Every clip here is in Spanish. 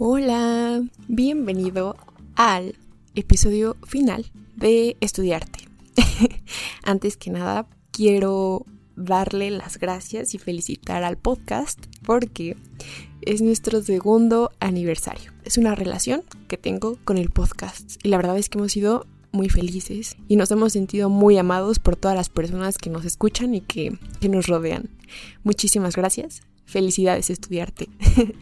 Hola, bienvenido al episodio final de Estudiarte. Antes que nada, quiero darle las gracias y felicitar al podcast porque es nuestro segundo aniversario. Es una relación que tengo con el podcast y la verdad es que hemos sido muy felices y nos hemos sentido muy amados por todas las personas que nos escuchan y que, que nos rodean. Muchísimas gracias. Felicidades estudiarte.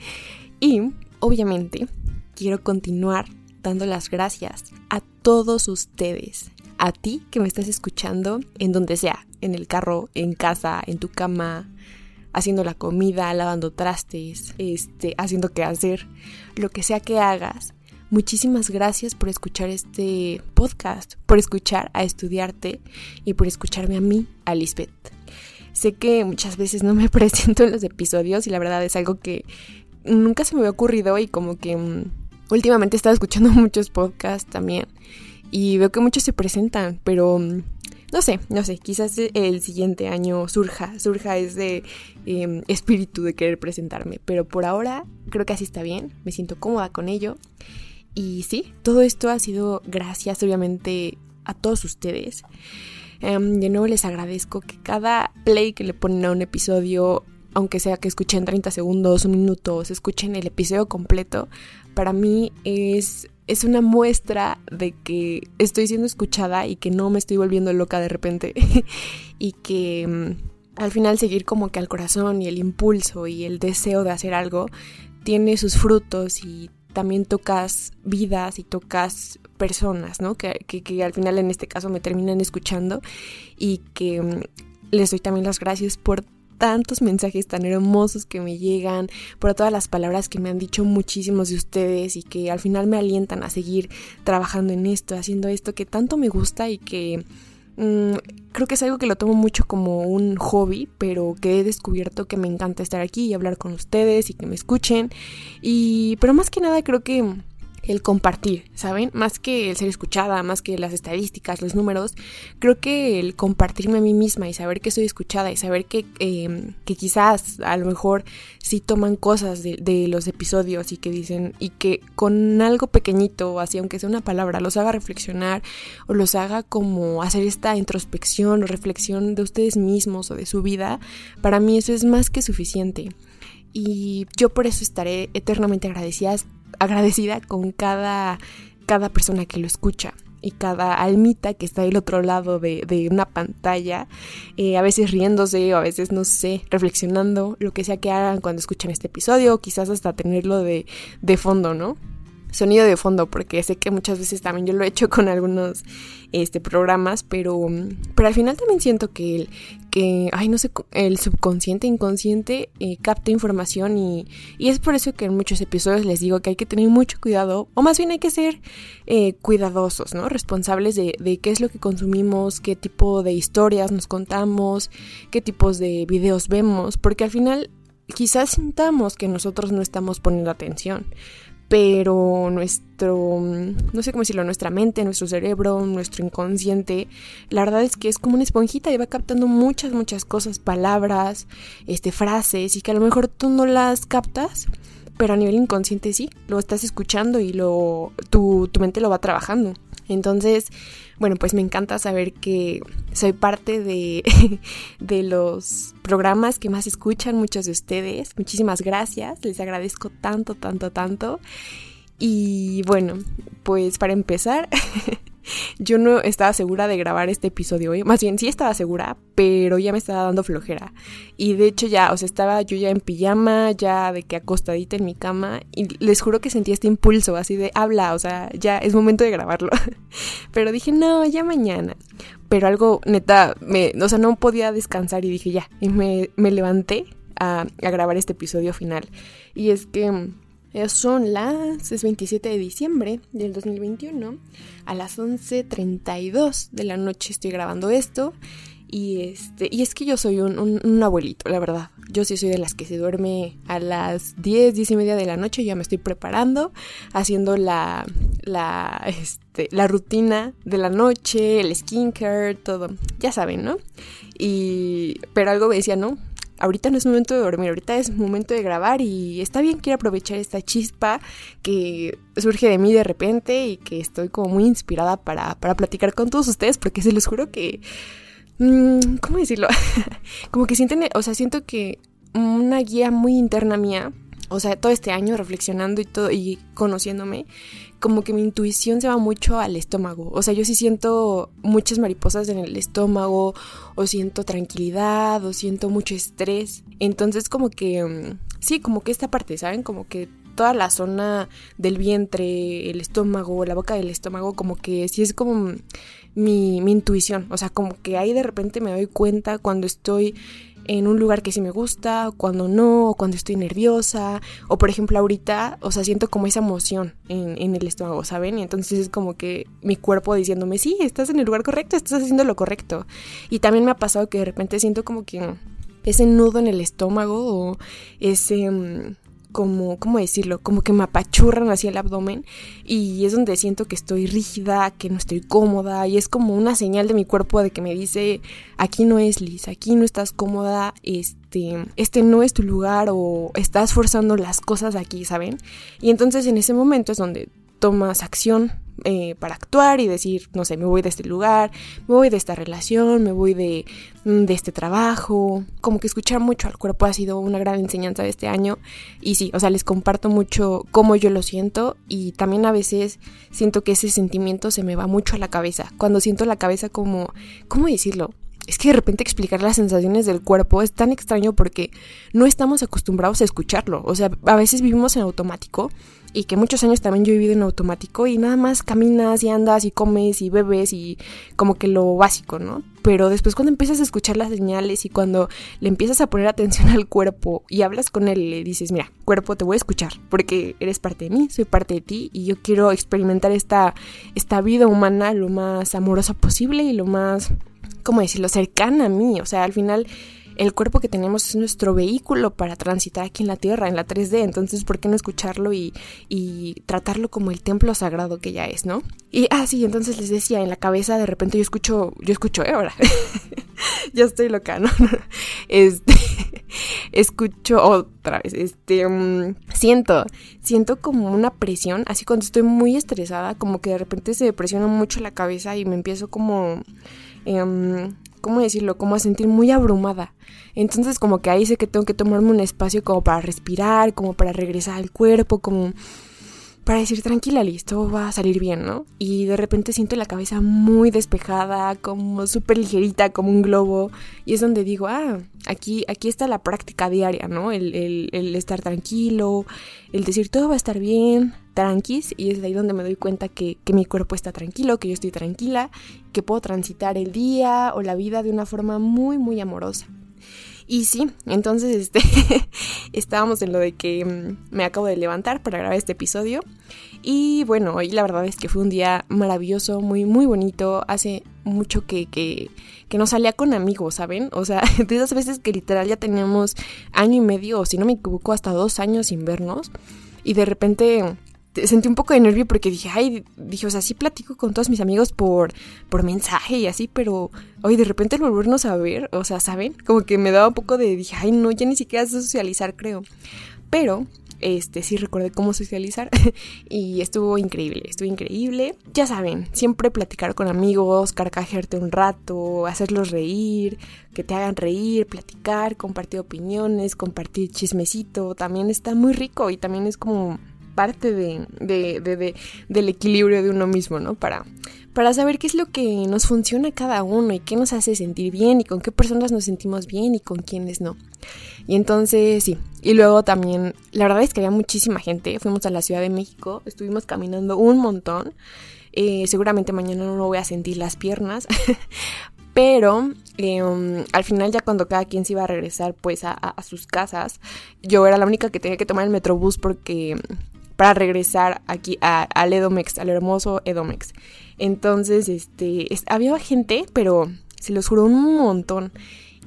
y obviamente quiero continuar dando las gracias a todos ustedes, a ti que me estás escuchando en donde sea, en el carro, en casa, en tu cama, haciendo la comida, lavando trastes, este, haciendo qué hacer, lo que sea que hagas. Muchísimas gracias por escuchar este podcast, por escuchar a estudiarte y por escucharme a mí, a Lisbeth. Sé que muchas veces no me presento en los episodios y la verdad es algo que, nunca se me había ocurrido y como que mm, últimamente he estado escuchando muchos podcasts también y veo que muchos se presentan, pero mm, no sé, no sé, quizás el siguiente año surja, surja ese em, espíritu de querer presentarme, pero por ahora creo que así está bien, me siento cómoda con ello. Y sí, todo esto ha sido gracias obviamente a todos ustedes. Em, de nuevo les agradezco que cada play que le ponen a un episodio aunque sea que escuchen 30 segundos, un minuto, o se escuchen el episodio completo, para mí es, es una muestra de que estoy siendo escuchada y que no me estoy volviendo loca de repente y que mm, al final seguir como que al corazón y el impulso y el deseo de hacer algo tiene sus frutos y también tocas vidas y tocas personas, ¿no? Que, que, que, al final en este caso me terminan escuchando y que mm, les doy también las gracias por tantos mensajes tan hermosos que me llegan, por todas las palabras que me han dicho muchísimos de ustedes y que al final me alientan a seguir trabajando en esto, haciendo esto que tanto me gusta y que mm, creo que es algo que lo tomo mucho como un hobby, pero que he descubierto que me encanta estar aquí y hablar con ustedes y que me escuchen. Y pero más que nada creo que el compartir, ¿saben? Más que el ser escuchada, más que las estadísticas, los números, creo que el compartirme a mí misma y saber que soy escuchada y saber que, em, que quizás a lo mejor sí toman cosas de, de, los episodios y que dicen, y que con algo pequeñito, así aunque sea una palabra, los haga reflexionar o los haga como hacer esta introspección o reflexión de ustedes mismos o de su vida, para mí eso es más que suficiente y yo por eso estaré eternamente agradecida, agradecida con cada, cada persona que lo escucha y cada almita que está del otro lado de, una pantalla, eh, a veces riéndose o a veces, no sé, reflexionando, lo que sea que hagan cuando escuchan este episodio, quizás hasta tenerlo de, de fondo, ¿no? Sonido de fondo, porque sé que muchas veces también yo lo he hecho con algunos este, programas, pero, pero al final también siento que el, que, ay, no sé, el subconsciente, inconsciente eh, capta información y, y, es por eso que en muchos episodios les digo que hay que tener mucho cuidado, o más bien hay que ser eh, cuidadosos, ¿no? Responsables de, de qué es lo que consumimos, qué tipo de historias nos contamos, qué tipos de videos vemos, porque al final quizás sintamos que nosotros no estamos poniendo atención pero nuestro, no sé cómo decirlo, nuestra mente, nuestro cerebro, nuestro inconsciente, la verdad es que es como una esponjita y va captando muchas, muchas cosas, palabras, este, frases, y que a lo mejor tú no las captas, pero a nivel inconsciente sí, lo estás escuchando y lo, tu, tu mente lo va trabajando. Entonces, bueno, pues me encanta saber que soy parte de, de, los programas que más escuchan muchos de ustedes. Muchísimas gracias, les agradezco tanto, tanto, tanto. Y bueno, pues para empezar, yo no estaba segura de grabar este episodio hoy. Más bien, sí estaba segura, pero ya me estaba dando flojera. Y de hecho ya, o sea, estaba yo ya en pijama, ya de que acostadita en mi cama. Y les juro que sentí este impulso así de habla, o sea, ya es momento de grabarlo. pero dije, no, ya mañana. Pero algo, neta, me, o sea, no podía descansar y dije ya. Y me, me levanté a, a grabar este episodio final. Y es que son las, es 27 de diciembre del 2021, a las 11.32 de la noche estoy grabando esto y, este, y es que yo soy un, abuelito, la verdad. Yo sí soy de las que se duerme a las 10, 10 y media de la noche. Ya me estoy preparando, haciendo la, la, este, la rutina de la noche, el skincare, todo. Ya saben, ¿no? Y, pero algo me decía, no, ahorita no es momento de dormir, ahorita es momento de grabar y está bien, quiero aprovechar esta chispa que surge de mí de repente y que estoy como muy inspirada para, para platicar con todos ustedes porque se los juro que... Mm, ¿Cómo decirlo? como que sienten, o sea, siento que una guía muy interna mía o sea, todo este año reflexionando y todo y conociéndome, como que mi intuición se va mucho al estómago. O sea, yo sí siento muchas mariposas en el estómago, o siento tranquilidad, o siento mucho estrés. Entonces, como que, mm, sí, como que esta parte, ¿saben? Como que toda la zona del vientre, el estómago, la boca del estómago, como que sí es como mi, mi intuición. O sea, como que ahí de repente me doy cuenta cuando estoy en un lugar que sí me gusta, cuando no, o cuando estoy nerviosa, o por ejemplo ahorita, o sea, siento como esa emoción en, en, el estómago, ¿saben? Y entonces es como que mi cuerpo diciéndome, sí, estás en el lugar correcto, estás haciendo lo correcto. Y también me ha pasado que de repente siento como que ese nudo en el estómago o ese mm, como, ¿cómo decirlo? Como que me apachurran hacia el abdomen y es donde siento que estoy rígida, que no estoy cómoda y es como una señal de mi cuerpo de que me dice, aquí no es Liz, aquí no estás cómoda, este, este no es tu lugar o estás forzando las cosas aquí, ¿saben? Y entonces en ese momento es donde tomas acción eh, para actuar y decir, no sé, me voy de este lugar, me voy de esta relación, me voy de, mm, de este trabajo. Como que escuchar mucho al cuerpo ha sido una gran enseñanza de este año. Y sí, o sea, les comparto mucho cómo yo lo siento y también a veces siento que ese sentimiento se me va mucho a la cabeza. Cuando siento la cabeza como, ¿cómo decirlo? Es que de repente explicar las sensaciones del cuerpo es tan extraño porque no estamos acostumbrados a escucharlo. O sea, a veces vivimos en automático y que muchos años también yo he vivido en automático y nada más caminas y andas y comes y bebes y como que lo básico, ¿no? Pero después cuando empiezas a escuchar las señales y cuando le empiezas a poner atención al cuerpo y hablas con él le dices, mira, cuerpo, te voy a escuchar porque eres parte de mí, soy parte de ti y yo quiero experimentar esta, esta vida humana lo más amorosa posible y lo más, ¿cómo decirlo?, cercana a mí. O sea, al final el cuerpo que tenemos es nuestro vehículo para transitar aquí en la Tierra, en la 3D, entonces ¿por qué no escucharlo y, tratarlo como el templo sagrado que ya es, ¿no? Y, ah, sí, entonces les decía, en la cabeza de repente yo escucho, yo escucho, ¿eh? Ahora, ya estoy loca, ¿no? este, escucho otra vez, este, mm, siento, siento como una presión, así cuando estoy muy estresada, como que de repente se me presiona mucho la cabeza y me empiezo como... Eh, ¿cómo decirlo? Como a sentir muy abrumada. Entonces como que ahí sé que tengo que tomarme un espacio como para respirar, como para regresar al cuerpo, como para decir tranquila, listo, va a salir bien, ¿no? Y de repente siento la cabeza muy despejada, como súper ligerita, como un globo, y es donde digo, ah, aquí, aquí está la práctica diaria, ¿no? El, el estar tranquilo, el decir todo va a estar bien, tranquis y es ahí donde me doy cuenta que, mi cuerpo está tranquilo, que yo estoy tranquila, que puedo transitar el día o la vida de una forma muy, muy amorosa. Y sí, entonces este, estábamos en lo de que mm, me acabo de levantar para grabar este episodio. Y bueno, hoy la verdad es que fue un día maravilloso, muy, muy bonito. Hace mucho que, que, que no salía con amigos, ¿saben? O sea, de esas veces que literal ya teníamos año y medio, o si no me equivoco, hasta dos años sin vernos. Y de repente sentí un poco de nervio porque dije, ay, dije, o sea, sí platico con todos mis amigos por, por mensaje y así, pero hoy de repente el volvernos a ver, o sea, ¿saben? Como que me daba un poco de, dije, ay, no, ya ni siquiera sé socializar, creo. Pero, este, sí recordé cómo socializar y estuvo increíble, estuvo increíble. Ya saben, siempre platicar con amigos, carcajearte un rato, hacerlos reír, que te hagan reír, platicar, compartir opiniones, compartir chismecito, también está muy rico y también es como parte de, del equilibrio de uno mismo, ¿no? Para, para saber qué es lo que nos funciona cada uno y qué nos hace sentir bien y con qué personas nos sentimos bien y con quiénes no. Y entonces, sí. Y luego también, la verdad es que había muchísima gente. Fuimos a la Ciudad de México, estuvimos caminando un montón. Eh, seguramente mañana no voy a sentir las piernas. Pero em, al final ya cuando cada quien se iba a regresar pues a, a, sus casas, yo era la única que tenía que tomar el metrobús porque para regresar aquí a, al Edomex, al hermoso Edomex. Entonces, este, había gente, pero se los juro un montón.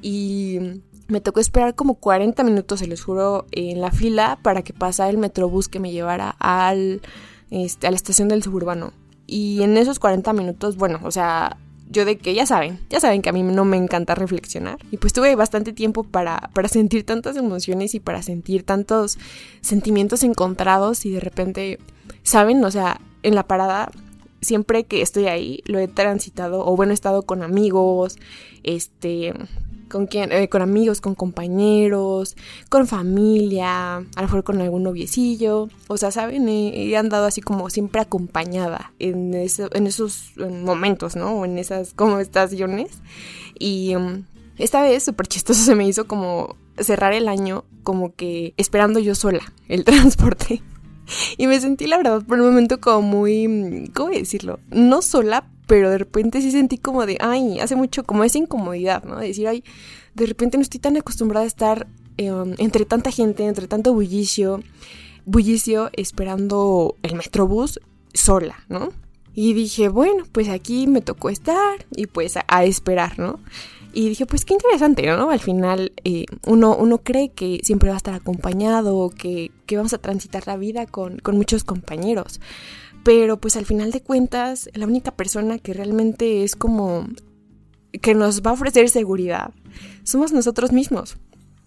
Y me tocó esperar como 40 minutos, se los juro, en la fila para que pasara el metrobús que me llevara al, este, a la estación del suburbano. Y en esos 40 minutos, bueno, o sea, yo de que ya saben, ya saben que a mí no me encanta reflexionar. Y pues tuve bastante tiempo para, para sentir tantas emociones y para sentir tantos sentimientos encontrados y de repente, ¿saben? O sea, en la parada siempre que estoy ahí lo he transitado o bueno he estado con amigos este con quién, eh, con amigos, con compañeros, con familia, a lo mejor con algún noviecillo. O sea, ¿saben? He, andado así como siempre acompañada en, en esos momentos, ¿no? En esas como estaciones. Y um, esta vez súper chistoso se me hizo como cerrar el año como que esperando yo sola el transporte. Y me sentí, la verdad, por un momento como muy, ¿cómo decirlo? No sola, pero de repente sí sentí como de, ay, hace mucho, como esa incomodidad, ¿no? De decir, ay, de repente no estoy tan acostumbrada a estar em, entre tanta gente, entre tanto bullicio, bullicio, esperando el metrobús sola, ¿no? Y dije, bueno, pues aquí me tocó estar y pues a, esperar, ¿no? Y dije, pues qué interesante, ¿no? Al final eh, uno, uno cree que siempre va a estar acompañado, que, que vamos a transitar la vida con, con muchos compañeros. Pero pues al final de cuentas, la única persona que realmente es como que nos va a ofrecer seguridad somos nosotros mismos.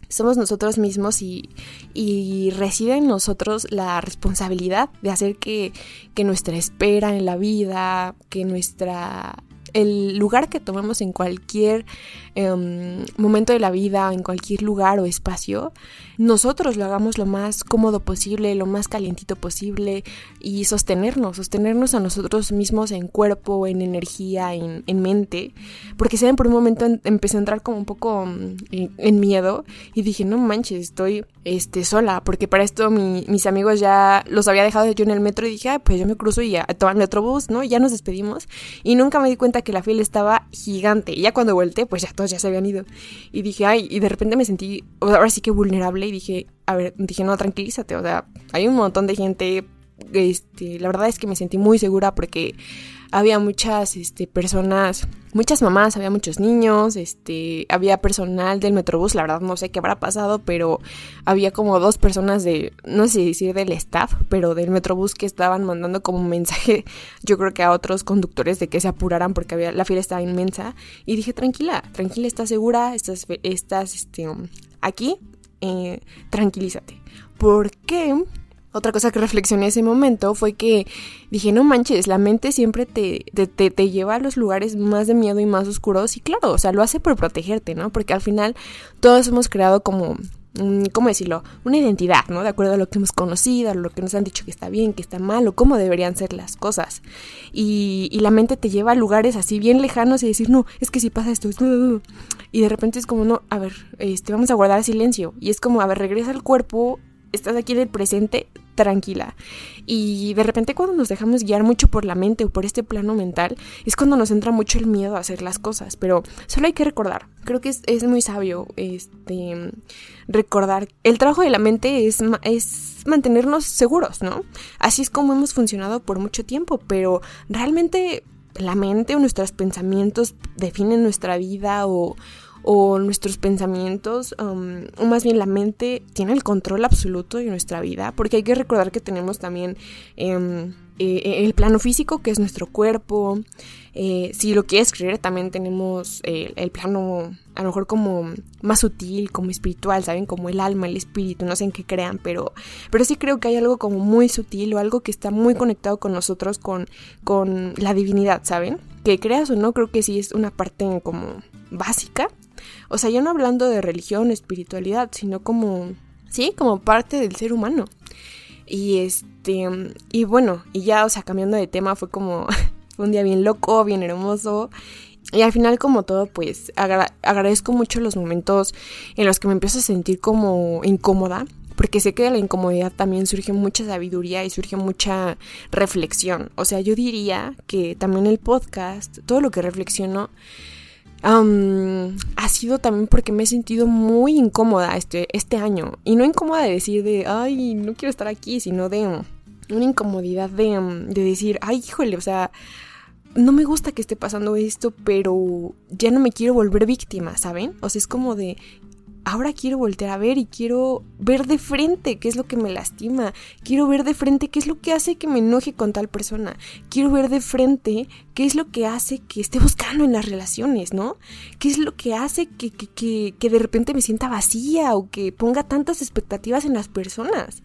Somos nosotros mismos y, y reside en nosotros la responsabilidad de hacer que, que nuestra espera en la vida, que nuestra el lugar que tomemos en cualquier em, momento de la vida, en cualquier lugar o espacio, nosotros lo hagamos lo más cómodo posible, lo más calientito posible y sostenernos, sostenernos a nosotros mismos en cuerpo, en energía, en, mente. Porque saben, por un momento empecé a entrar como un poco mm, en, miedo y dije, no manches, estoy este, sola, porque para esto mis amigos ya los había dejado yo en el metro y dije, pues yo me cruzo y ya toman el otro bus, ¿no? ya nos despedimos y nunca me di cuenta que la fila estaba gigante. Y ya cuando volteé, pues ya todos ya se habían ido. Y dije, ay, y de repente me sentí, ahora sí que vulnerable dije, a ver, dije, no, tranquilízate, o sea, hay un montón de gente, este, la verdad es que me sentí muy segura porque había muchas este, personas, muchas mamás, había muchos niños, este, había personal del Metrobús, la verdad no sé qué habrá pasado, pero había como dos personas de, no sé decir del staff, pero del Metrobús que estaban mandando como mensaje, yo creo que a otros conductores de que se apuraran porque había, la fila estaba inmensa, y dije, tranquila, tranquila, estás segura, estás, estás este, aquí, eh, tranquilízate. ¿Por qué? Otra cosa que reflexioné ese momento fue que dije, no manches, la mente siempre te, te, te, lleva a los lugares más de miedo y más oscuros y claro, o sea, lo hace por protegerte, ¿no? Porque al final todos hemos creado como ¿cómo decirlo? Una identidad, ¿no? De acuerdo a lo que hemos conocido, a lo que nos han dicho que está bien, que está mal, o cómo deberían ser las cosas. Y, y la mente te lleva a lugares así bien lejanos y decir, no, es que si pasa esto, es... y de repente es como, no, a ver, este, vamos a guardar silencio. Y es como, a ver, regresa al cuerpo estás aquí en el presente, tranquila. Y de repente cuando nos dejamos guiar mucho por la mente o por este plano mental, es cuando nos entra mucho el miedo a hacer las cosas. Pero solo hay que recordar, creo que es, muy sabio este, recordar, el trabajo de la mente es, es mantenernos seguros, ¿no? Así es como hemos funcionado por mucho tiempo, pero realmente la mente o nuestros pensamientos definen nuestra vida o o nuestros pensamientos, um, o más bien la mente, tiene el control absoluto de nuestra vida, porque hay que recordar que tenemos también em, eh, el plano físico, que es nuestro cuerpo, eh, si lo quieres creer, también tenemos el plano a lo mejor como más sutil, como espiritual, ¿saben? Como el alma, el espíritu, no sé en qué crean, pero, pero sí creo que hay algo como muy sutil o algo que está muy conectado con nosotros, con, con la divinidad, ¿saben? Que creas o no, creo que sí es una parte como básica o sea, yo no hablando de religión, espiritualidad, sino como, sí, como parte del ser humano. Y este, y bueno, y ya, o sea, cambiando de tema, fue como fue un día bien loco, bien hermoso. Y al final, como todo, pues agradezco mucho los momentos en los que me empiezo a sentir como incómoda, porque sé que de la incomodidad también surge mucha sabiduría y surge mucha reflexión. O sea, yo diría que también el podcast, todo lo que reflexiono, ha sido también porque me he sentido muy incómoda este, este año. Y no incómoda de decir de, ay, no quiero estar aquí, sino de una incomodidad de, de decir, ay, híjole, o sea, no me gusta que esté pasando esto, pero ya no me quiero volver víctima, ¿saben? O sea, es como de, ahora quiero voltear a ver y quiero ver de frente qué es lo que me lastima, quiero ver de frente qué es lo que hace que me enoje con tal persona, quiero ver de frente qué es lo que hace que esté buscando en las relaciones, ¿no? ¿Qué es lo que hace que, que, que, de repente me sienta vacía o que ponga tantas expectativas en las personas?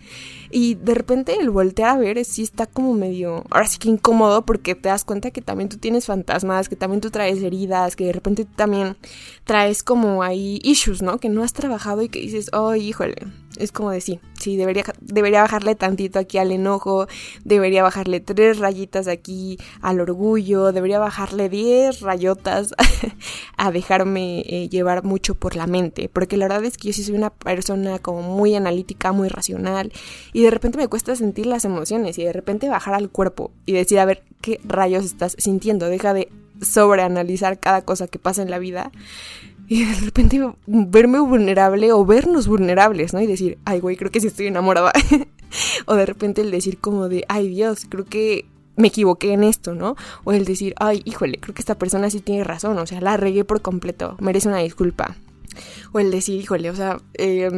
Y de repente el voltear a ver sí está como medio, ahora sí que incómodo porque te das cuenta que también tú tienes fantasmas, que también tú traes heridas, que de repente también traes como ahí issues, ¿no? Que no has trabajado y que dices, oh, híjole, es como de sí, sí, debería, debería bajarle tantito aquí al enojo, debería bajarle tres rayitas aquí al orgullo, debería bajarle diez rayotas a dejarme eh, llevar mucho por la mente, porque la verdad es que yo sí soy una persona como muy analítica, muy racional, y de repente me cuesta sentir las emociones y de repente bajar al cuerpo y decir, a ver, ¿qué rayos estás sintiendo? Deja de sobreanalizar cada cosa que pasa en la vida y de repente verme vulnerable o vernos vulnerables, ¿no? Y decir, ay, güey, creo que sí estoy enamorada. o de repente el decir como de, ay, Dios, creo que me equivoqué en esto, ¿no? O el decir, ay, híjole, creo que esta persona sí tiene razón, o sea, la regué por completo, merece una disculpa. O el decir, híjole, o sea, eh,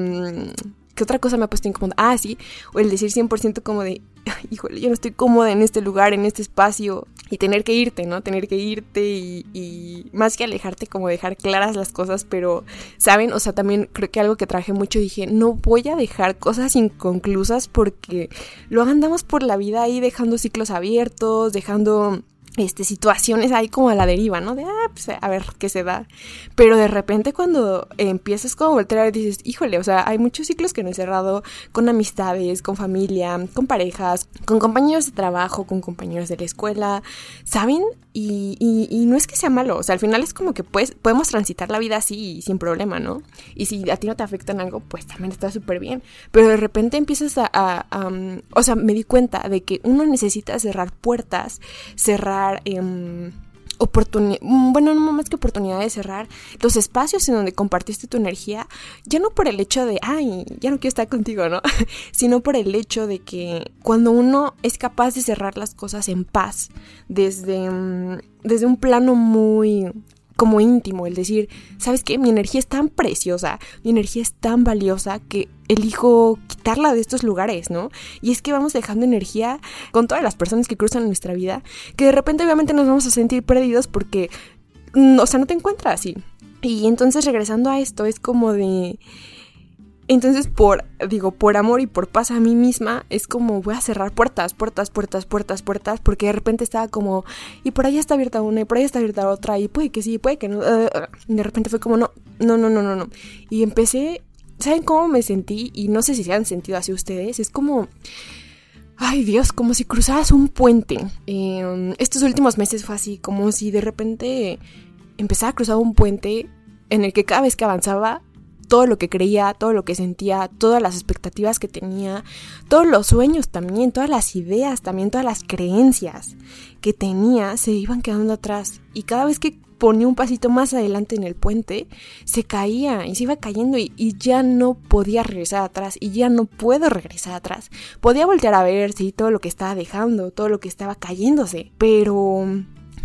¿qué otra cosa me ha puesto incómoda? Ah, sí, o el decir 100% como de, híjole, yo no estoy cómoda en este lugar, en este espacio, y tener que irte, ¿no? Tener que irte y, más que alejarte, como dejar claras las cosas, pero, ¿saben? O sea, también creo que algo que traje mucho, dije, no voy a dejar cosas inconclusas porque luego andamos por la vida ahí dejando ciclos abiertos, dejando este, situaciones ahí como a la deriva, ¿no? De, ah, pues a ver qué se da. Pero de repente cuando empiezas como a voltear dices, híjole, o sea, hay muchos ciclos que no he cerrado con amistades, con familia, con parejas, con compañeros de trabajo, con compañeros de la escuela, ¿saben? Y, y, no es que sea malo, o sea, al final es como que pues, podemos transitar la vida así sin problema, ¿no? Y si a ti no te afecta en algo, pues también está súper bien. Pero de repente empiezas a, a, o sea, me di cuenta de que uno necesita cerrar puertas, cerrar... Eh, oportunidad, bueno, no más que oportunidad de cerrar los espacios en donde compartiste tu energía, ya no por el hecho de, ay, ya no quiero estar contigo, ¿no? sino por el hecho de que cuando uno es capaz de cerrar las cosas en paz, desde, mm, desde un plano muy como íntimo, el decir, ¿sabes qué? Mi energía es tan preciosa, mi energía es tan valiosa que elijo quitarla de estos lugares, ¿no? Y es que vamos dejando energía con todas las personas que cruzan nuestra vida, que de repente obviamente nos vamos a sentir perdidos porque, mm, o sea, no te encuentras así. Y entonces regresando a esto, es como de entonces, por, digo, por amor y por paz a mí misma, es como voy a cerrar puertas, puertas, puertas, puertas, puertas, porque de repente estaba como, y por allá está abierta una, y por allá está abierta otra, y puede que sí, puede que no. y de repente fue como, no, no, no, no, no, no. Y empecé, ¿saben cómo me sentí? Y no sé si se han sentido así ustedes. Es como, ay Dios, como si cruzaras un puente. Em, estos últimos meses fue así, como si de repente empezara a cruzar un puente en el que cada vez que avanzaba todo lo que creía, todo lo que sentía, todas las expectativas que tenía, todos los sueños también, todas las ideas también, todas las creencias que tenía se iban quedando atrás. Y cada vez que ponía un pasito más adelante en el puente, se caía y se iba cayendo y, ya no podía regresar atrás y ya no puedo regresar atrás. Podía voltear a ver, sí, todo lo que estaba dejando, todo lo que estaba cayéndose, pero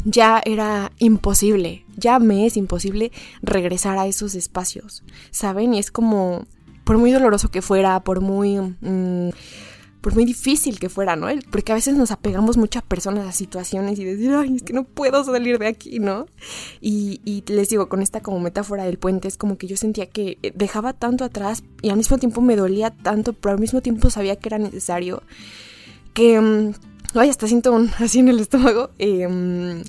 ya era imposible, ya me es imposible regresar a esos espacios, ¿saben? Y es como, por muy doloroso que fuera, por muy... Mm, por muy difícil que fuera, ¿no? Porque a veces nos apegamos mucho a personas, a situaciones y decir, ay, es que no puedo salir de aquí, ¿no? Y, y, les digo, con esta como metáfora del puente, es como que yo sentía que dejaba tanto atrás y al mismo tiempo me dolía tanto, pero al mismo tiempo sabía que era necesario, que mm, Ay, hasta siento un así en el estómago. Em,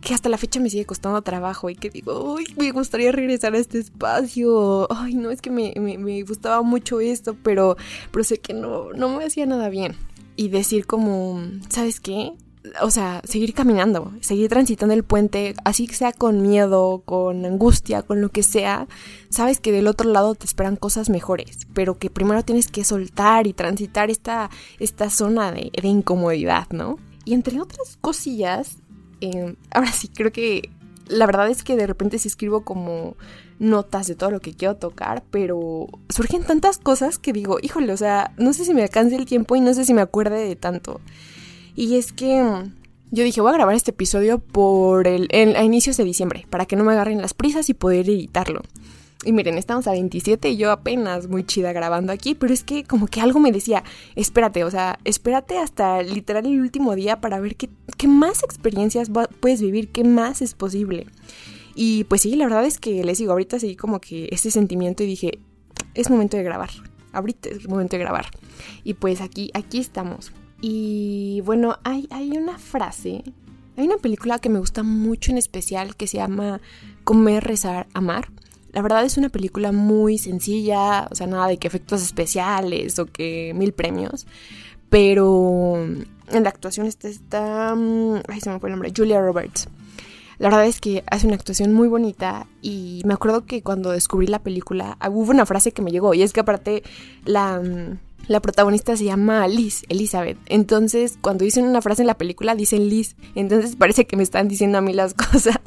que hasta la fecha me sigue costando trabajo y que digo, ay, me gustaría regresar a este espacio. Ay, no, es que me, me, gustaba mucho esto, pero, pero sé que no, no me hacía nada bien. Y decir como, ¿sabes qué? O sea, seguir caminando, seguir transitando el puente, así sea con miedo, con angustia, con lo que sea, sabes que del otro lado te esperan cosas mejores, pero que primero tienes que soltar y transitar esta, esta zona de, incomodidad, ¿no? Y entre otras cosillas, em, ahora sí, creo que la verdad es que de repente sí escribo como notas de todo lo que quiero tocar, pero surgen tantas cosas que digo, híjole, o sea, no sé si me alcance el tiempo y no sé si me acuerde de tanto. Y es que mm, yo dije, voy a grabar este episodio por el, a inicios de diciembre, para que no me agarren las prisas y poder editarlo. Y miren, estamos a 27 y yo apenas muy chida grabando aquí, pero es que como que algo me decía, espérate, o sea, espérate hasta literal el último día para ver qué, qué más experiencias puedes vivir, qué más es posible. Y pues sí, la verdad es que les digo, ahorita seguí como que ese sentimiento y dije, es momento de grabar, ahorita es momento de grabar. Y pues aquí, aquí estamos. Y bueno, hay, hay una frase, hay una película que me gusta mucho en especial que se llama Comer, Rezar, Amar. La verdad es una película muy sencilla, o sea, nada de que efectos especiales o que mil premios. Pero en la actuación está, está mm, ay, se me fue el nombre, Julia Roberts. La verdad es que hace una actuación muy bonita y me acuerdo que cuando descubrí la película ah, hubo una frase que me llegó y es que aparte la, mm, la protagonista se llama Liz, Elizabeth. Entonces cuando dicen una frase en la película dicen Liz. Entonces parece que me están diciendo a mí las cosas.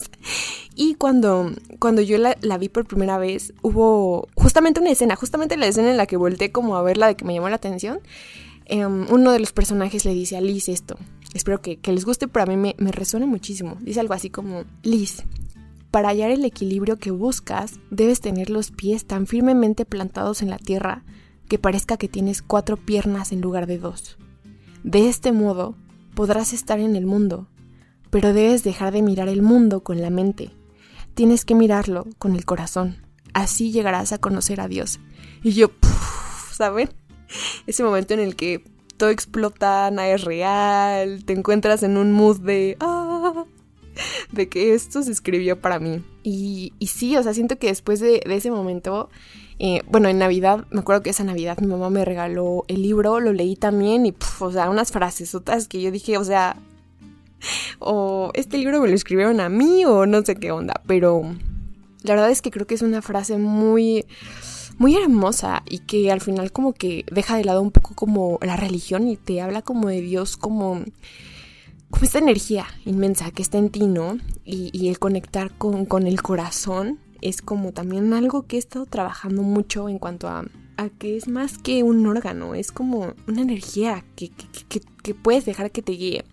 Y cuando, cuando yo la, la vi por primera vez hubo justamente una escena, justamente la escena en la que volteé como a verla de que me llamó la atención. Em, uno de los personajes le dice a Liz esto. Espero que, les guste, pero a mí me, me resuena muchísimo. Dice algo así como, Liz, para hallar el equilibrio que buscas, debes tener los pies tan firmemente plantados en la tierra que parezca que tienes cuatro piernas en lugar de dos. De este modo, podrás estar en el mundo, pero debes dejar de mirar el mundo con la mente. Tienes que mirarlo con el corazón. Así llegarás a conocer a Dios. Y yo, ¿saben? ese momento en el que todo explota, nada es real, te encuentras en un mood de... Ah, de que esto se escribió para mí. Y, y sí, o sea, siento que después de, ese momento, eh, bueno, en Navidad, me acuerdo que esa Navidad mi mamá me regaló el libro, lo leí también y, o sea, unas frases, otras que yo dije, o sea, o este libro me lo escribieron a mí o no sé qué onda, pero la verdad es que creo que es una frase muy muy hermosa y que al final como que deja de lado un poco como la religión y te habla como de Dios como como esta energía inmensa que está en ti, ¿no? Y, el conectar con, con, el corazón es como también algo que he estado trabajando mucho en cuanto a, a que es más que un órgano, es como una energía que, que, que, puedes dejar que te guíe.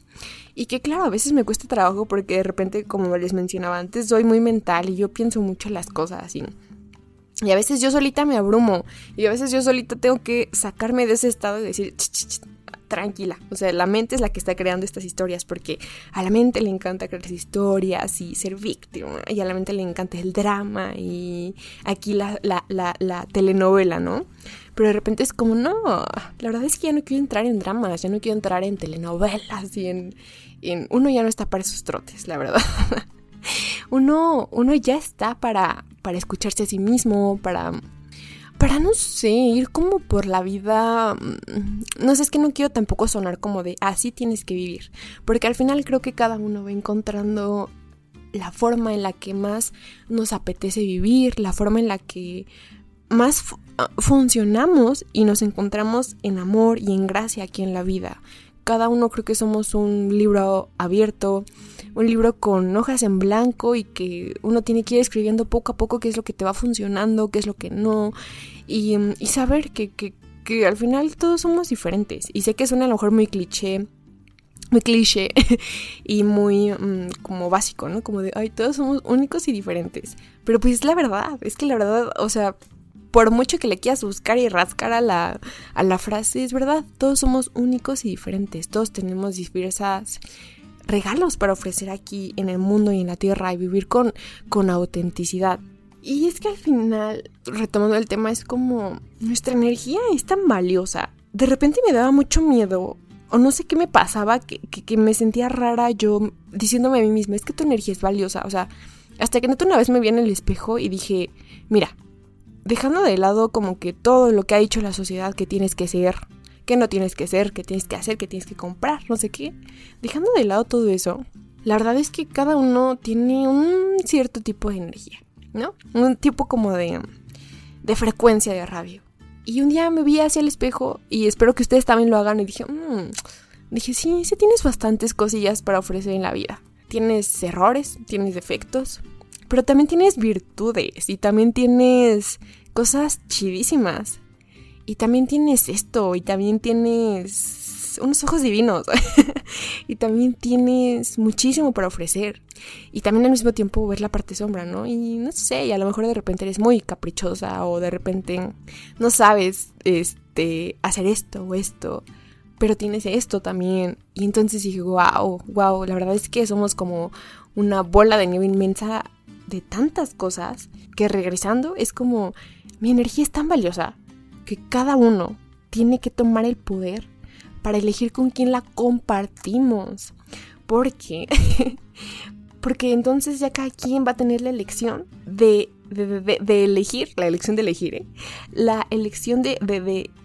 Y que claro, a veces me cuesta trabajo porque de repente, como les mencionaba antes, soy muy mental y yo pienso mucho las cosas y y a veces yo solita me abrumo. Y a veces yo solita tengo que sacarme de ese estado y decir, tranquila. O sea, la mente es la que está creando estas historias porque a la mente le encanta crear historias y ser víctima. Y a la mente le encanta el drama y aquí la, la, la, telenovela, ¿no? Pero de repente es como, no, la verdad es que ya no quiero entrar en dramas, ya no quiero entrar en telenovelas y en... en uno ya no está para esos trotes, la verdad. uno, uno ya está para, para escucharse a sí mismo, para, para, no sé, ir como por la vida. Mm, no sé, es que no quiero tampoco sonar como de así tienes que vivir, porque al final creo que cada uno va encontrando la forma en la que más nos apetece vivir, la forma en la que más ah, funcionamos y nos encontramos en amor y en gracia aquí en la vida cada uno creo que somos un libro abierto, un libro con hojas en blanco y que uno tiene que ir escribiendo poco a poco qué es lo que te va funcionando, qué es lo que no, y, saber que, que, al final todos somos diferentes. Y sé que suena a lo mejor muy cliché, muy cliché y muy mm, como básico, ¿no? Como de, ay, todos somos únicos y diferentes. Pero pues es la verdad, es que la verdad, o sea, por mucho que le quieras buscar y rascar a la, a la frase, es verdad, todos somos únicos y diferentes, todos tenemos diversas regalos para ofrecer aquí en el mundo y en la tierra y vivir con, con autenticidad. Y es que al final, retomando el tema, es como nuestra energía es tan valiosa. De repente me daba mucho miedo, o no sé qué me pasaba, que, que, me sentía rara yo diciéndome a mí misma, es que tu energía es valiosa. O sea, hasta que neto una vez me vi en el espejo y dije, mira, dejando de lado como que todo lo que ha dicho la sociedad que tienes que ser, que no tienes que ser, que tienes que hacer, que tienes que comprar, no sé qué, dejando de lado todo eso, la verdad es que cada uno tiene un cierto tipo de energía, ¿no? Un tipo como de, de frecuencia de radio. Y un día me vi hacia el espejo y espero que ustedes también lo hagan y dije, mmm, dije, sí, sí tienes bastantes cosillas para ofrecer en la vida. Tienes errores, tienes defectos, pero también tienes virtudes y también tienes cosas chidísimas. Y también tienes esto y también tienes unos ojos divinos y también tienes muchísimo para ofrecer. Y también al mismo tiempo ver la parte sombra, ¿no? Y no sé, y a lo mejor de repente eres muy caprichosa o de repente no sabes este, hacer esto o esto, pero tienes esto también. Y entonces dije, wow, wow, la verdad es que somos como una bola de nieve inmensa de tantas cosas que regresando es como mi energía es tan valiosa que cada uno tiene que tomar el poder para elegir con quién la compartimos. Porque, porque entonces ya cada quien va a tener la elección de, de, elegir, la elección de elegir, ¿eh? la elección de,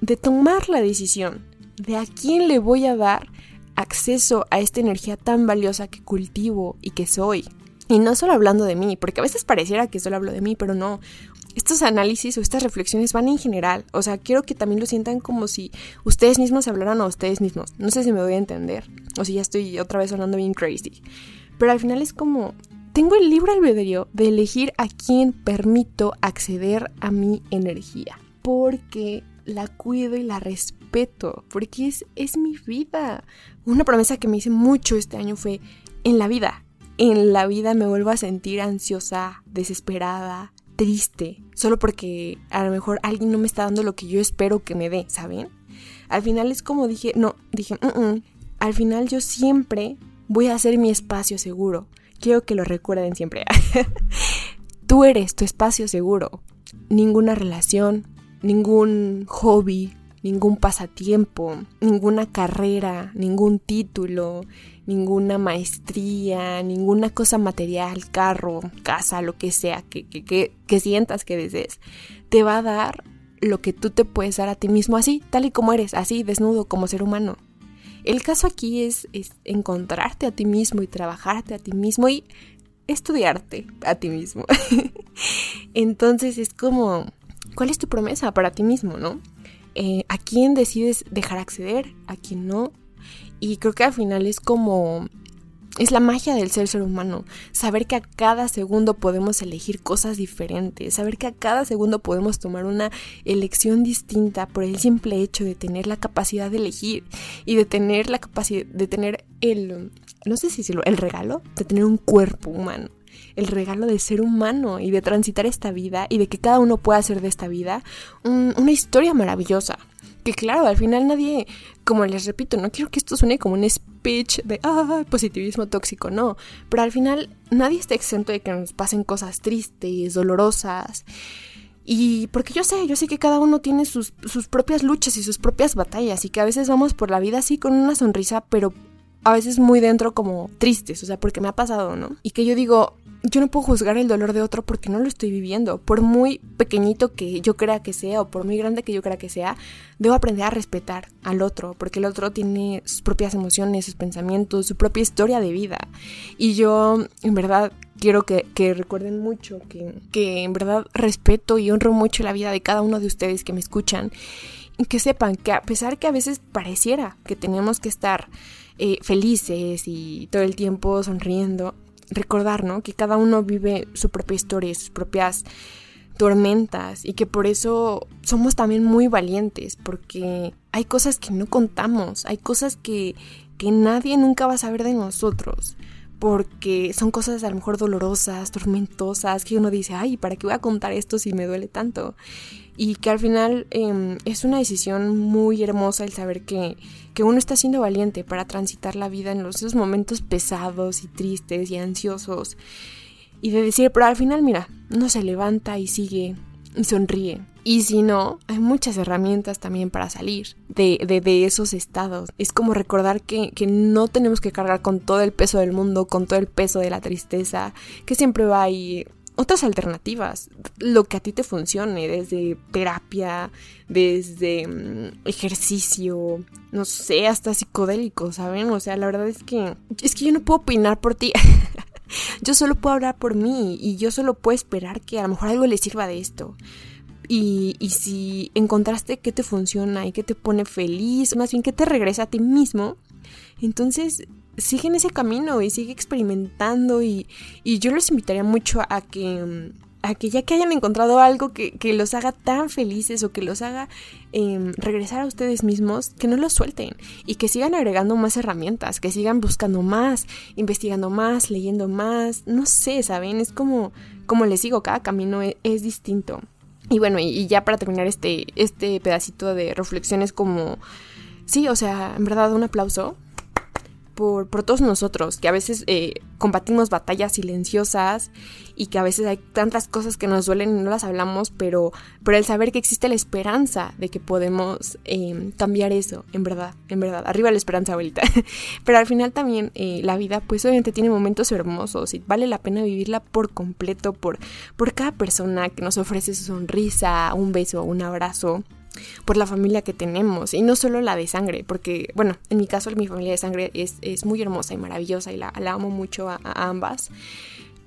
de tomar la decisión de a quién le voy a dar acceso a esta energía tan valiosa que cultivo y que soy. Y no solo hablando de mí, porque a veces pareciera que solo hablo de mí, pero no estos análisis o estas reflexiones van en general. O sea, quiero que también lo sientan como si ustedes mismos hablaran a ustedes mismos. No sé si me voy a entender o si ya estoy otra vez sonando bien crazy. Pero al final es como, tengo el libre albedrío de elegir a quién permito acceder a mi energía. Porque la cuido y la respeto. Porque es, es mi vida. Una promesa que me hice mucho este año fue, en la vida, en la vida me vuelvo a sentir ansiosa, desesperada, triste, solo porque a lo mejor alguien no me está dando lo que yo espero que me dé, ¿saben? Al final es como dije, no, dije, al final yo siempre voy a hacer mi espacio seguro. Quiero que lo recuerden siempre. Tú eres tu espacio seguro. Ninguna relación, ningún hobby, ningún pasatiempo, ninguna carrera, ningún título, ninguna maestría, ninguna cosa material, carro, casa, lo que sea que, que, sientas que desees, te va a dar lo que tú te puedes dar a ti mismo así, tal y como eres, así, desnudo como ser humano. El caso aquí es, es encontrarte a ti mismo y trabajarte a ti mismo y estudiarte a ti mismo. Entonces es como, ¿cuál es tu promesa para ti mismo, no? Eh, a quién decides dejar acceder, a quién no. Y creo que al final es como... Es la magia del ser ser humano, saber que a cada segundo podemos elegir cosas diferentes, saber que a cada segundo podemos tomar una elección distinta por el simple hecho de tener la capacidad de elegir y de tener la capacidad de tener el, no sé si el regalo de tener un cuerpo humano el regalo de ser humano y de transitar esta vida y de que cada uno pueda hacer de esta vida una historia maravillosa. Que claro, al final nadie, como les repito, no quiero que esto suene como un speech de ah, positivismo tóxico, no. Pero al final nadie está exento de que nos pasen cosas tristes, dolorosas. Y porque yo sé, yo sé que cada uno tiene sus, sus propias luchas y sus propias batallas y que a veces vamos por la vida así con una sonrisa, pero a veces muy dentro como tristes, o sea, porque me ha pasado, ¿no? Y que yo digo, yo no puedo juzgar el dolor de otro porque no lo estoy viviendo. Por muy pequeñito que yo crea que sea o por muy grande que yo crea que sea, debo aprender a respetar al otro porque el otro tiene sus propias emociones, sus pensamientos, su propia historia de vida. Y yo, en verdad, quiero que, recuerden mucho que, que en verdad respeto y honro mucho la vida de cada uno de ustedes que me escuchan. Y que sepan que a pesar que a veces pareciera que tenemos que estar eh, felices y todo el tiempo sonriendo, recordar, ¿no? Que cada uno vive su propia historia, sus propias tormentas y que por eso somos también muy valientes porque hay cosas que no contamos, hay cosas que, que nadie nunca va a saber de nosotros porque son cosas a lo mejor dolorosas, tormentosas, que uno dice, ay, ¿para qué voy a contar esto si me duele tanto? Y que al final em, es una decisión muy hermosa el saber que, que, uno está siendo valiente para transitar la vida en los, esos momentos pesados y tristes y ansiosos. Y de decir, pero al final, mira, uno se levanta y sigue y sonríe. Y si no, hay muchas herramientas también para salir de, de, esos estados. Es como recordar que, que, no tenemos que cargar con todo el peso del mundo, con todo el peso de la tristeza, que siempre va ahí otras alternativas, lo que a ti te funcione, desde terapia, desde mm, ejercicio, no sé, hasta psicodélico, ¿saben? O sea, la verdad es que es que yo no puedo opinar por ti. yo solo puedo hablar por mí y yo solo puedo esperar que a lo mejor algo le sirva de esto. Y, si encontraste qué te funciona y qué te pone feliz, más bien qué te regresa a ti mismo, entonces sigue en ese camino y sigue experimentando y, yo les invitaría mucho a que, a que ya que hayan encontrado algo que, los haga tan felices o que los haga em, regresar a ustedes mismos, que no los suelten y que sigan agregando más herramientas, que sigan buscando más, investigando más, leyendo más, no sé, ¿saben? Es como, como les digo, cada camino es, es distinto. Y bueno, y, ya para terminar este, este pedacito de reflexiones como, sí, o sea, en verdad un aplauso por, todos nosotros, que a veces eh, combatimos batallas silenciosas y que a veces hay tantas cosas que nos duelen y no las hablamos, pero, pero el saber que existe la esperanza de que podemos em, cambiar eso, en verdad, en verdad, arriba la esperanza, abuelita. pero al final también eh, la vida, pues obviamente tiene momentos hermosos y vale la pena vivirla por completo, por, por cada persona que nos ofrece su sonrisa, un beso, un abrazo por la familia que tenemos y no solo la de sangre, porque bueno, en mi caso mi familia de sangre es, muy hermosa y maravillosa y la, amo mucho a, ambas,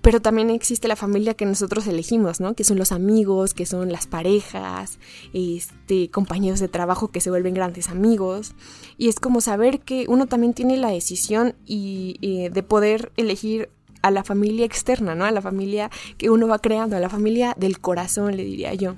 pero también existe la familia que nosotros elegimos, ¿no? Que son los amigos, que son las parejas, este, compañeros de trabajo que se vuelven grandes amigos. Y es como saber que uno también tiene la decisión y, de poder elegir a la familia externa, ¿no? A la familia que uno va creando, a la familia del corazón, le diría yo.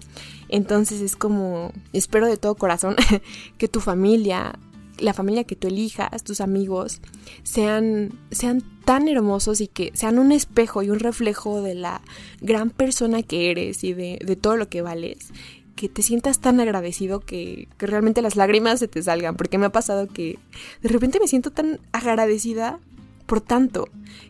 Entonces es como, espero de todo corazón que tu familia, la familia que tú elijas, tus amigos, sean, sean tan hermosos y que sean un espejo y un reflejo de la gran persona que eres y de, de todo lo que vales que te sientas tan agradecido que, que, realmente las lágrimas se te salgan, porque me ha pasado que de repente me siento tan agradecida por tanto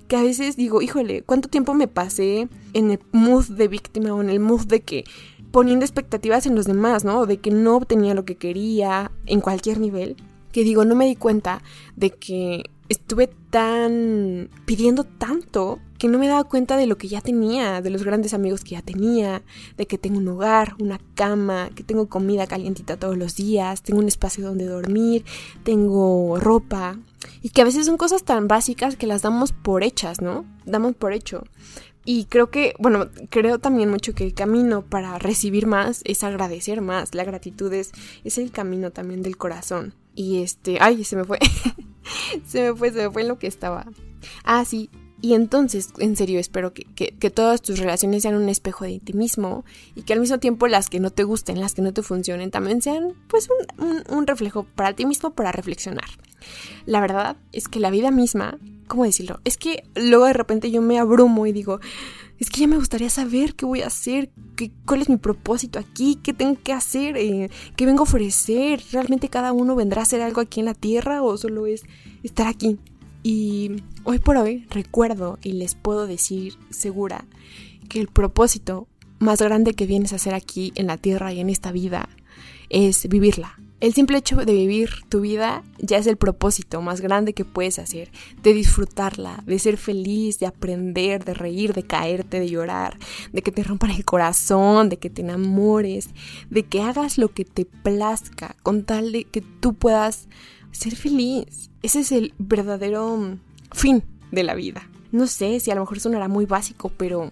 que a veces digo, híjole, ¿cuánto tiempo me pasé en el mood de víctima o en el mood de que poniendo expectativas en los demás, ¿no? De que no obtenía lo que quería en cualquier nivel, que digo, no me di cuenta de que estuve tan pidiendo tanto que no me daba cuenta de lo que ya tenía, de los grandes amigos que ya tenía, de que tengo un hogar, una cama, que tengo comida calientita todos los días, tengo un espacio donde dormir, tengo ropa y que a veces son cosas tan básicas que las damos por hechas, ¿no? Damos por hecho. Y creo que, bueno, creo también mucho que el camino para recibir más es agradecer más. La gratitud es, es el camino también del corazón. Y este, ay, se me fue. se me fue, se me fue en lo que estaba. Ah, sí. Y entonces, en serio, espero que, que, todas tus relaciones sean un espejo de ti mismo y que al mismo tiempo las que no te gusten, las que no te funcionen, también sean pues un, un reflejo para ti mismo para reflexionar. La verdad es que la vida misma ¿cómo decirlo? Es que luego de repente yo me abrumo y digo, es que ya me gustaría saber qué voy a hacer, qué, cuál es mi propósito aquí, qué tengo que hacer, eh, qué vengo a ofrecer. ¿Realmente cada uno vendrá a hacer algo aquí en la tierra o solo es estar aquí? Y hoy por hoy recuerdo y les puedo decir segura que el propósito más grande que vienes a hacer aquí en la tierra y en esta vida es vivirla, el simple hecho de vivir tu vida ya es el propósito más grande que puedes hacer, de disfrutarla, de ser feliz, de aprender, de reír, de caerte, de llorar, de que te rompan el corazón, de que te enamores, de que hagas lo que te plazca con tal de que tú puedas ser feliz. Ese es el verdadero fin de la vida. No sé si a lo mejor sonará muy básico, pero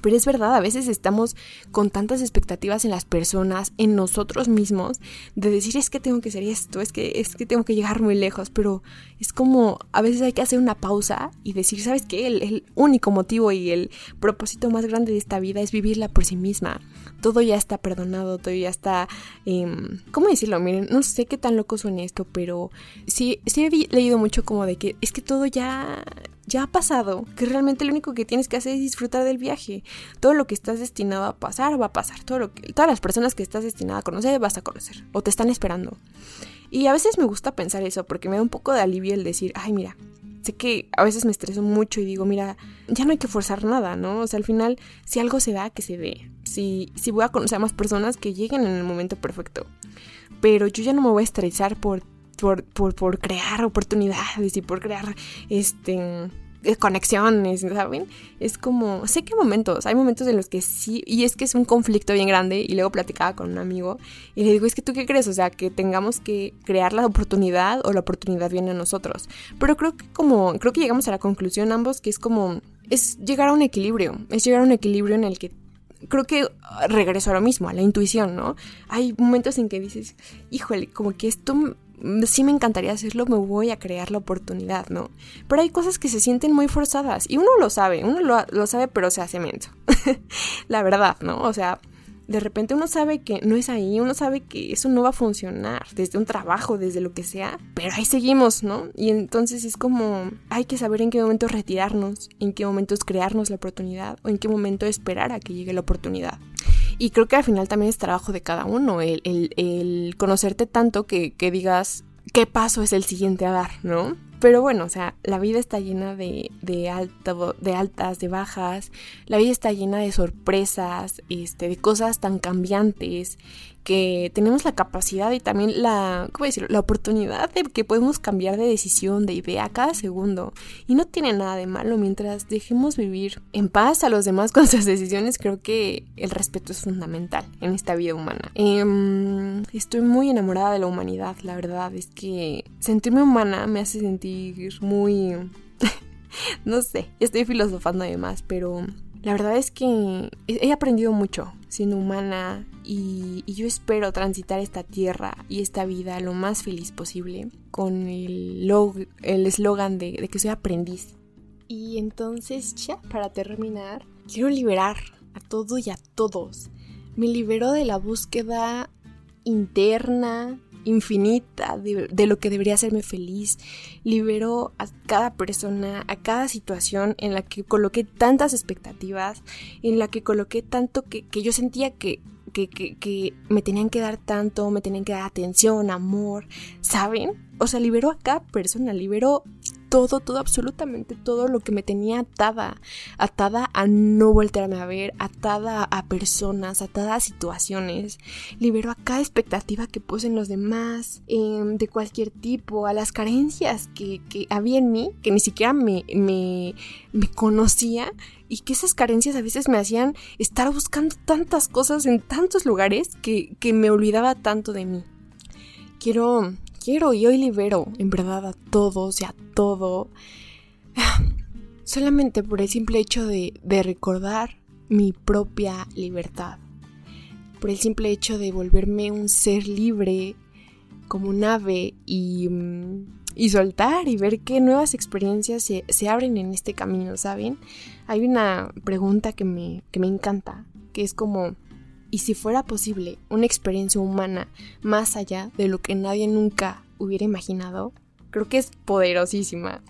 pero es verdad, a veces estamos con tantas expectativas en las personas, en nosotros mismos, de decir es que tengo que ser esto, es que, es que tengo que llegar muy lejos, pero es como a veces hay que hacer una pausa y decir, ¿sabes qué? El, único motivo y el propósito más grande de esta vida es vivirla por sí misma. Todo ya está perdonado, todo ya está... Em, ¿Cómo decirlo? Miren, no sé qué tan loco suena esto, pero sí, sí he leído mucho como de que es que todo ya ya ha pasado, que realmente lo único que tienes que hacer es disfrutar del viaje. Todo lo que estás destinado a pasar va a pasar, todo lo que, todas las personas que estás destinado a conocer vas a conocer o te están esperando. Y a veces me gusta pensar eso porque me da un poco de alivio el decir, ay mira, sé que a veces me estreso mucho y digo, mira, ya no hay que forzar nada, ¿no? O sea, al final, si algo se da, que se dé. Si, si voy a conocer a más personas que lleguen en el momento perfecto. Pero yo ya no me voy a estresar por por, por, por crear oportunidades y por crear este eh, conexiones, ¿saben? Es como, sé que momentos, hay momentos en los que sí, y es que es un conflicto bien grande, y luego platicaba con un amigo, y le digo, es que tú qué crees, o sea, que tengamos que crear la oportunidad o la oportunidad viene a nosotros. Pero creo que como, creo que llegamos a la conclusión ambos que es como, es llegar a un equilibrio, es llegar a un equilibrio en el que creo que regreso a lo mismo, a la intuición, ¿no? Hay momentos en que dices, híjole, como que esto sí me encantaría hacerlo, me voy a crear la oportunidad, ¿no? Pero hay cosas que se sienten muy forzadas y uno lo sabe, uno lo, lo sabe pero se hace menso. la verdad, ¿no? O sea, de repente uno sabe que no es ahí, uno sabe que eso no va a funcionar desde un trabajo, desde lo que sea, pero ahí seguimos, ¿no? Y entonces es como hay que saber en qué momento retirarnos, en qué momento es crearnos la oportunidad o en qué momento esperar a que llegue la oportunidad. Y creo que al final también es trabajo de cada uno, el, el, conocerte tanto que, que digas qué paso es el siguiente a dar, ¿no? Pero bueno, o sea, la vida está llena de, de, de altas, de bajas, la vida está llena de sorpresas, este, de cosas tan cambiantes que tenemos la capacidad y también la, ¿cómo decirlo? La oportunidad de que podemos cambiar de decisión, de idea cada segundo. Y no tiene nada de malo mientras dejemos vivir en paz a los demás con sus decisiones. Creo que el respeto es fundamental en esta vida humana. Em, estoy muy enamorada de la humanidad, la verdad. Es que sentirme humana me hace sentir muy... no sé, estoy filosofando además, pero la verdad es que he aprendido mucho siendo humana y, yo espero transitar esta tierra y esta vida lo más feliz posible con el eslogan de, de que soy aprendiz. Y entonces ya para terminar, quiero liberar a todo y a todos. Me libero de la búsqueda interna infinita de, lo que debería hacerme feliz. Libero a cada persona, a cada situación en la que coloqué tantas expectativas, en la que coloqué tanto que, que yo sentía que, que, que, me tenían que dar tanto, me tenían que dar atención, amor, ¿saben? O sea, libero a cada persona, libero todo, todo, absolutamente todo lo que me tenía atada, atada a no voltearme a ver, atada a personas, atada a situaciones. Libero a cada expectativa que puse en los demás, em, de cualquier tipo, a las carencias que, había en mí, que ni siquiera me, me, conocía y que esas carencias a veces me hacían estar buscando tantas cosas en tantos lugares que, que me olvidaba tanto de mí. Quiero quiero y hoy libero en verdad a todos y a todo. Solamente por el simple hecho de, recordar mi propia libertad. Por el simple hecho de volverme un ser libre como un ave y, mm, y soltar y ver qué nuevas experiencias se, se, abren en este camino, ¿saben? Hay una pregunta que me, que me encanta, que es como, y si fuera posible una experiencia humana más allá de lo que nadie nunca hubiera imaginado, creo que es poderosísima.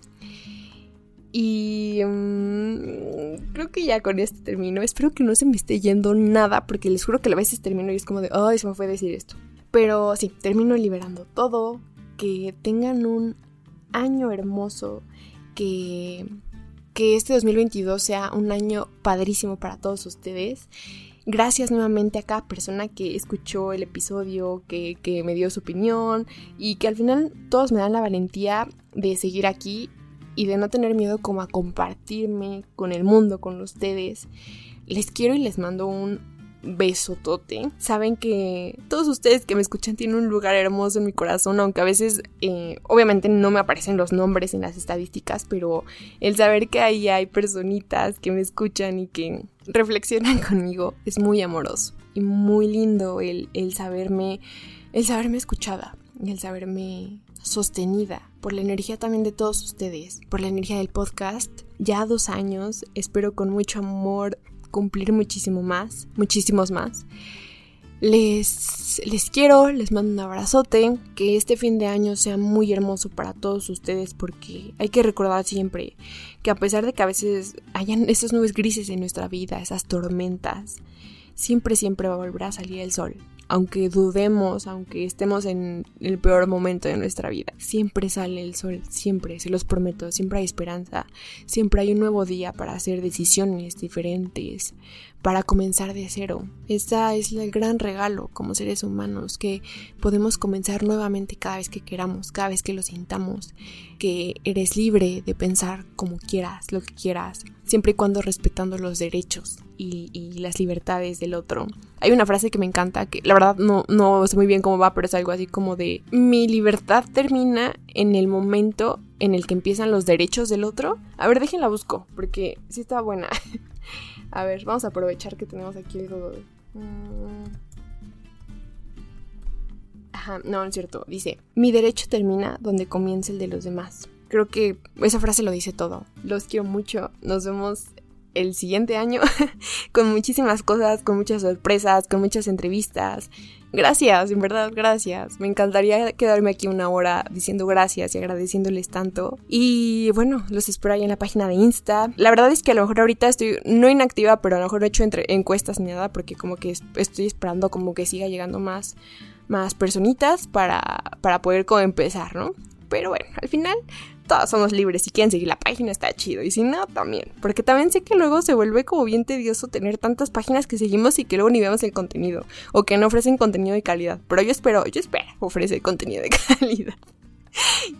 Y mm, creo que ya con este termino. Espero que no se me esté yendo nada, porque les juro que a veces termino y es como de, ay, se me fue a decir esto. Pero sí, termino liberando todo. Que tengan un año hermoso. Que, que este 2022 sea un año padrísimo para todos ustedes. Gracias nuevamente a cada persona que escuchó el episodio, que, me dio su opinión y que al final todos me dan la valentía de seguir aquí y de no tener miedo como a compartirme con el mundo, con ustedes. Les quiero y les mando un besotote. Saben que todos ustedes que me escuchan tienen un lugar hermoso en mi corazón, aunque a veces eh, obviamente no me aparecen los nombres en las estadísticas, pero el saber que ahí hay personitas que me escuchan y que reflexionan conmigo es muy amoroso y muy lindo el, el saberme, el saberme escuchada y el saberme sostenida por la energía también de todos ustedes, por la energía del podcast. Ya dos años, espero con mucho amor cumplir muchísimo más, muchísimos más. Les, les quiero, les mando un abrazote, que este fin de año sea muy hermoso para todos ustedes porque hay que recordar siempre que a pesar de que a veces hayan esas nubes grises en nuestra vida, esas tormentas, siempre, siempre va a volver a salir el sol aunque dudemos, aunque estemos en el peor momento de nuestra vida, siempre sale el sol, siempre, se los prometo, siempre hay esperanza, siempre hay un nuevo día para hacer decisiones diferentes, para comenzar de cero. Ese es el gran regalo como seres humanos, que podemos comenzar nuevamente cada vez que queramos, cada vez que lo sintamos, que eres libre de pensar como quieras, lo que quieras, siempre y cuando respetando los derechos y, las libertades del otro. Hay una frase que me encanta, que la verdad no, no sé muy bien cómo va, pero es algo así como de, mi libertad termina en el momento en el que empiezan los derechos del otro. A ver, déjenla busco, porque sí está buena. a ver, vamos a aprovechar que tenemos aquí algo... Mm. Ajá, no, no es cierto. Dice, mi derecho termina donde comienza el de los demás. Creo que esa frase lo dice todo. Los quiero mucho. Nos vemos el siguiente año con muchísimas cosas, con muchas sorpresas, con muchas entrevistas. Gracias, en verdad, gracias. Me encantaría quedarme aquí una hora diciendo gracias y agradeciéndoles tanto. Y bueno, los espero ahí en la página de Insta. La verdad es que a lo mejor ahorita estoy no inactiva, pero a lo mejor he hecho encuestas ni nada porque como que estoy esperando como que siga llegando más más personitas para, para poder como empezar, ¿no? Pero bueno, al final todos somos libres. Si quieren seguir la página está chido. Y si no, también. Porque también sé que luego se vuelve como bien tedioso tener tantas páginas que seguimos y que luego ni vemos el contenido. O que no ofrecen contenido de calidad. Pero yo espero, yo espero ofrecer contenido de calidad.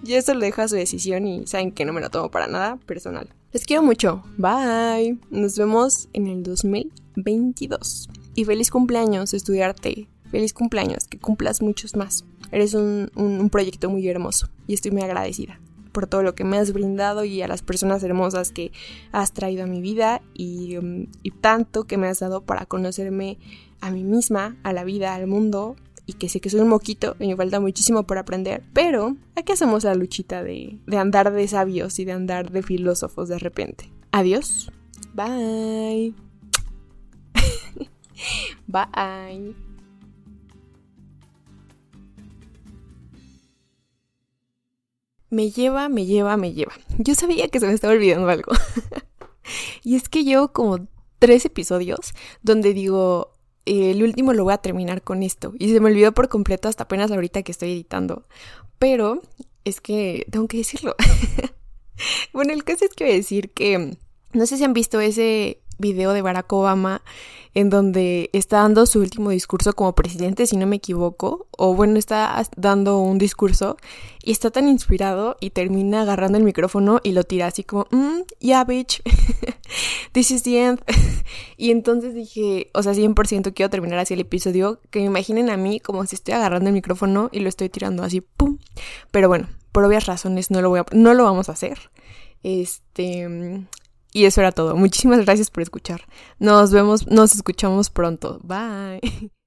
y eso lo dejo a su decisión y saben que no me lo tomo para nada personal. Les quiero mucho. Bye. Nos vemos en el 2022. Y feliz cumpleaños, estudiarte. Feliz cumpleaños, que cumplas muchos más. Eres un proyecto muy hermoso y estoy muy agradecida por todo lo que me has brindado y a las personas hermosas que has traído a mi vida y, um, y tanto que me has dado para conocerme a mí misma, a la vida, al mundo y que sé que soy un moquito y me falta muchísimo por aprender, pero aquí hacemos la luchita de, de andar de sabios y de andar de filósofos de repente. Adiós. Bye. Bye. Me lleva, me lleva, me lleva. Yo sabía que se me estaba olvidando algo. y es que llevo como tres episodios donde digo, el último lo voy a terminar con esto. Y se me olvidó por completo hasta apenas ahorita que estoy editando. Pero es que tengo que decirlo. bueno, el caso es que voy a decir que... No sé si han visto ese video de Barack Obama en donde está dando su último discurso como presidente, si no me equivoco, o bueno, está dando un discurso y está tan inspirado y termina agarrando el micrófono y lo tira así como, mm, yeah, bitch, this is the end. y entonces dije, o sea, 100% quiero terminar así el episodio, que me imaginen a mí como si estoy agarrando el micrófono y lo estoy tirando así, pum. Pero bueno, por obvias razones no lo, voy a, no lo vamos a hacer. Este, y eso era todo. Muchísimas gracias por escuchar. Nos vemos, nos escuchamos pronto. Bye.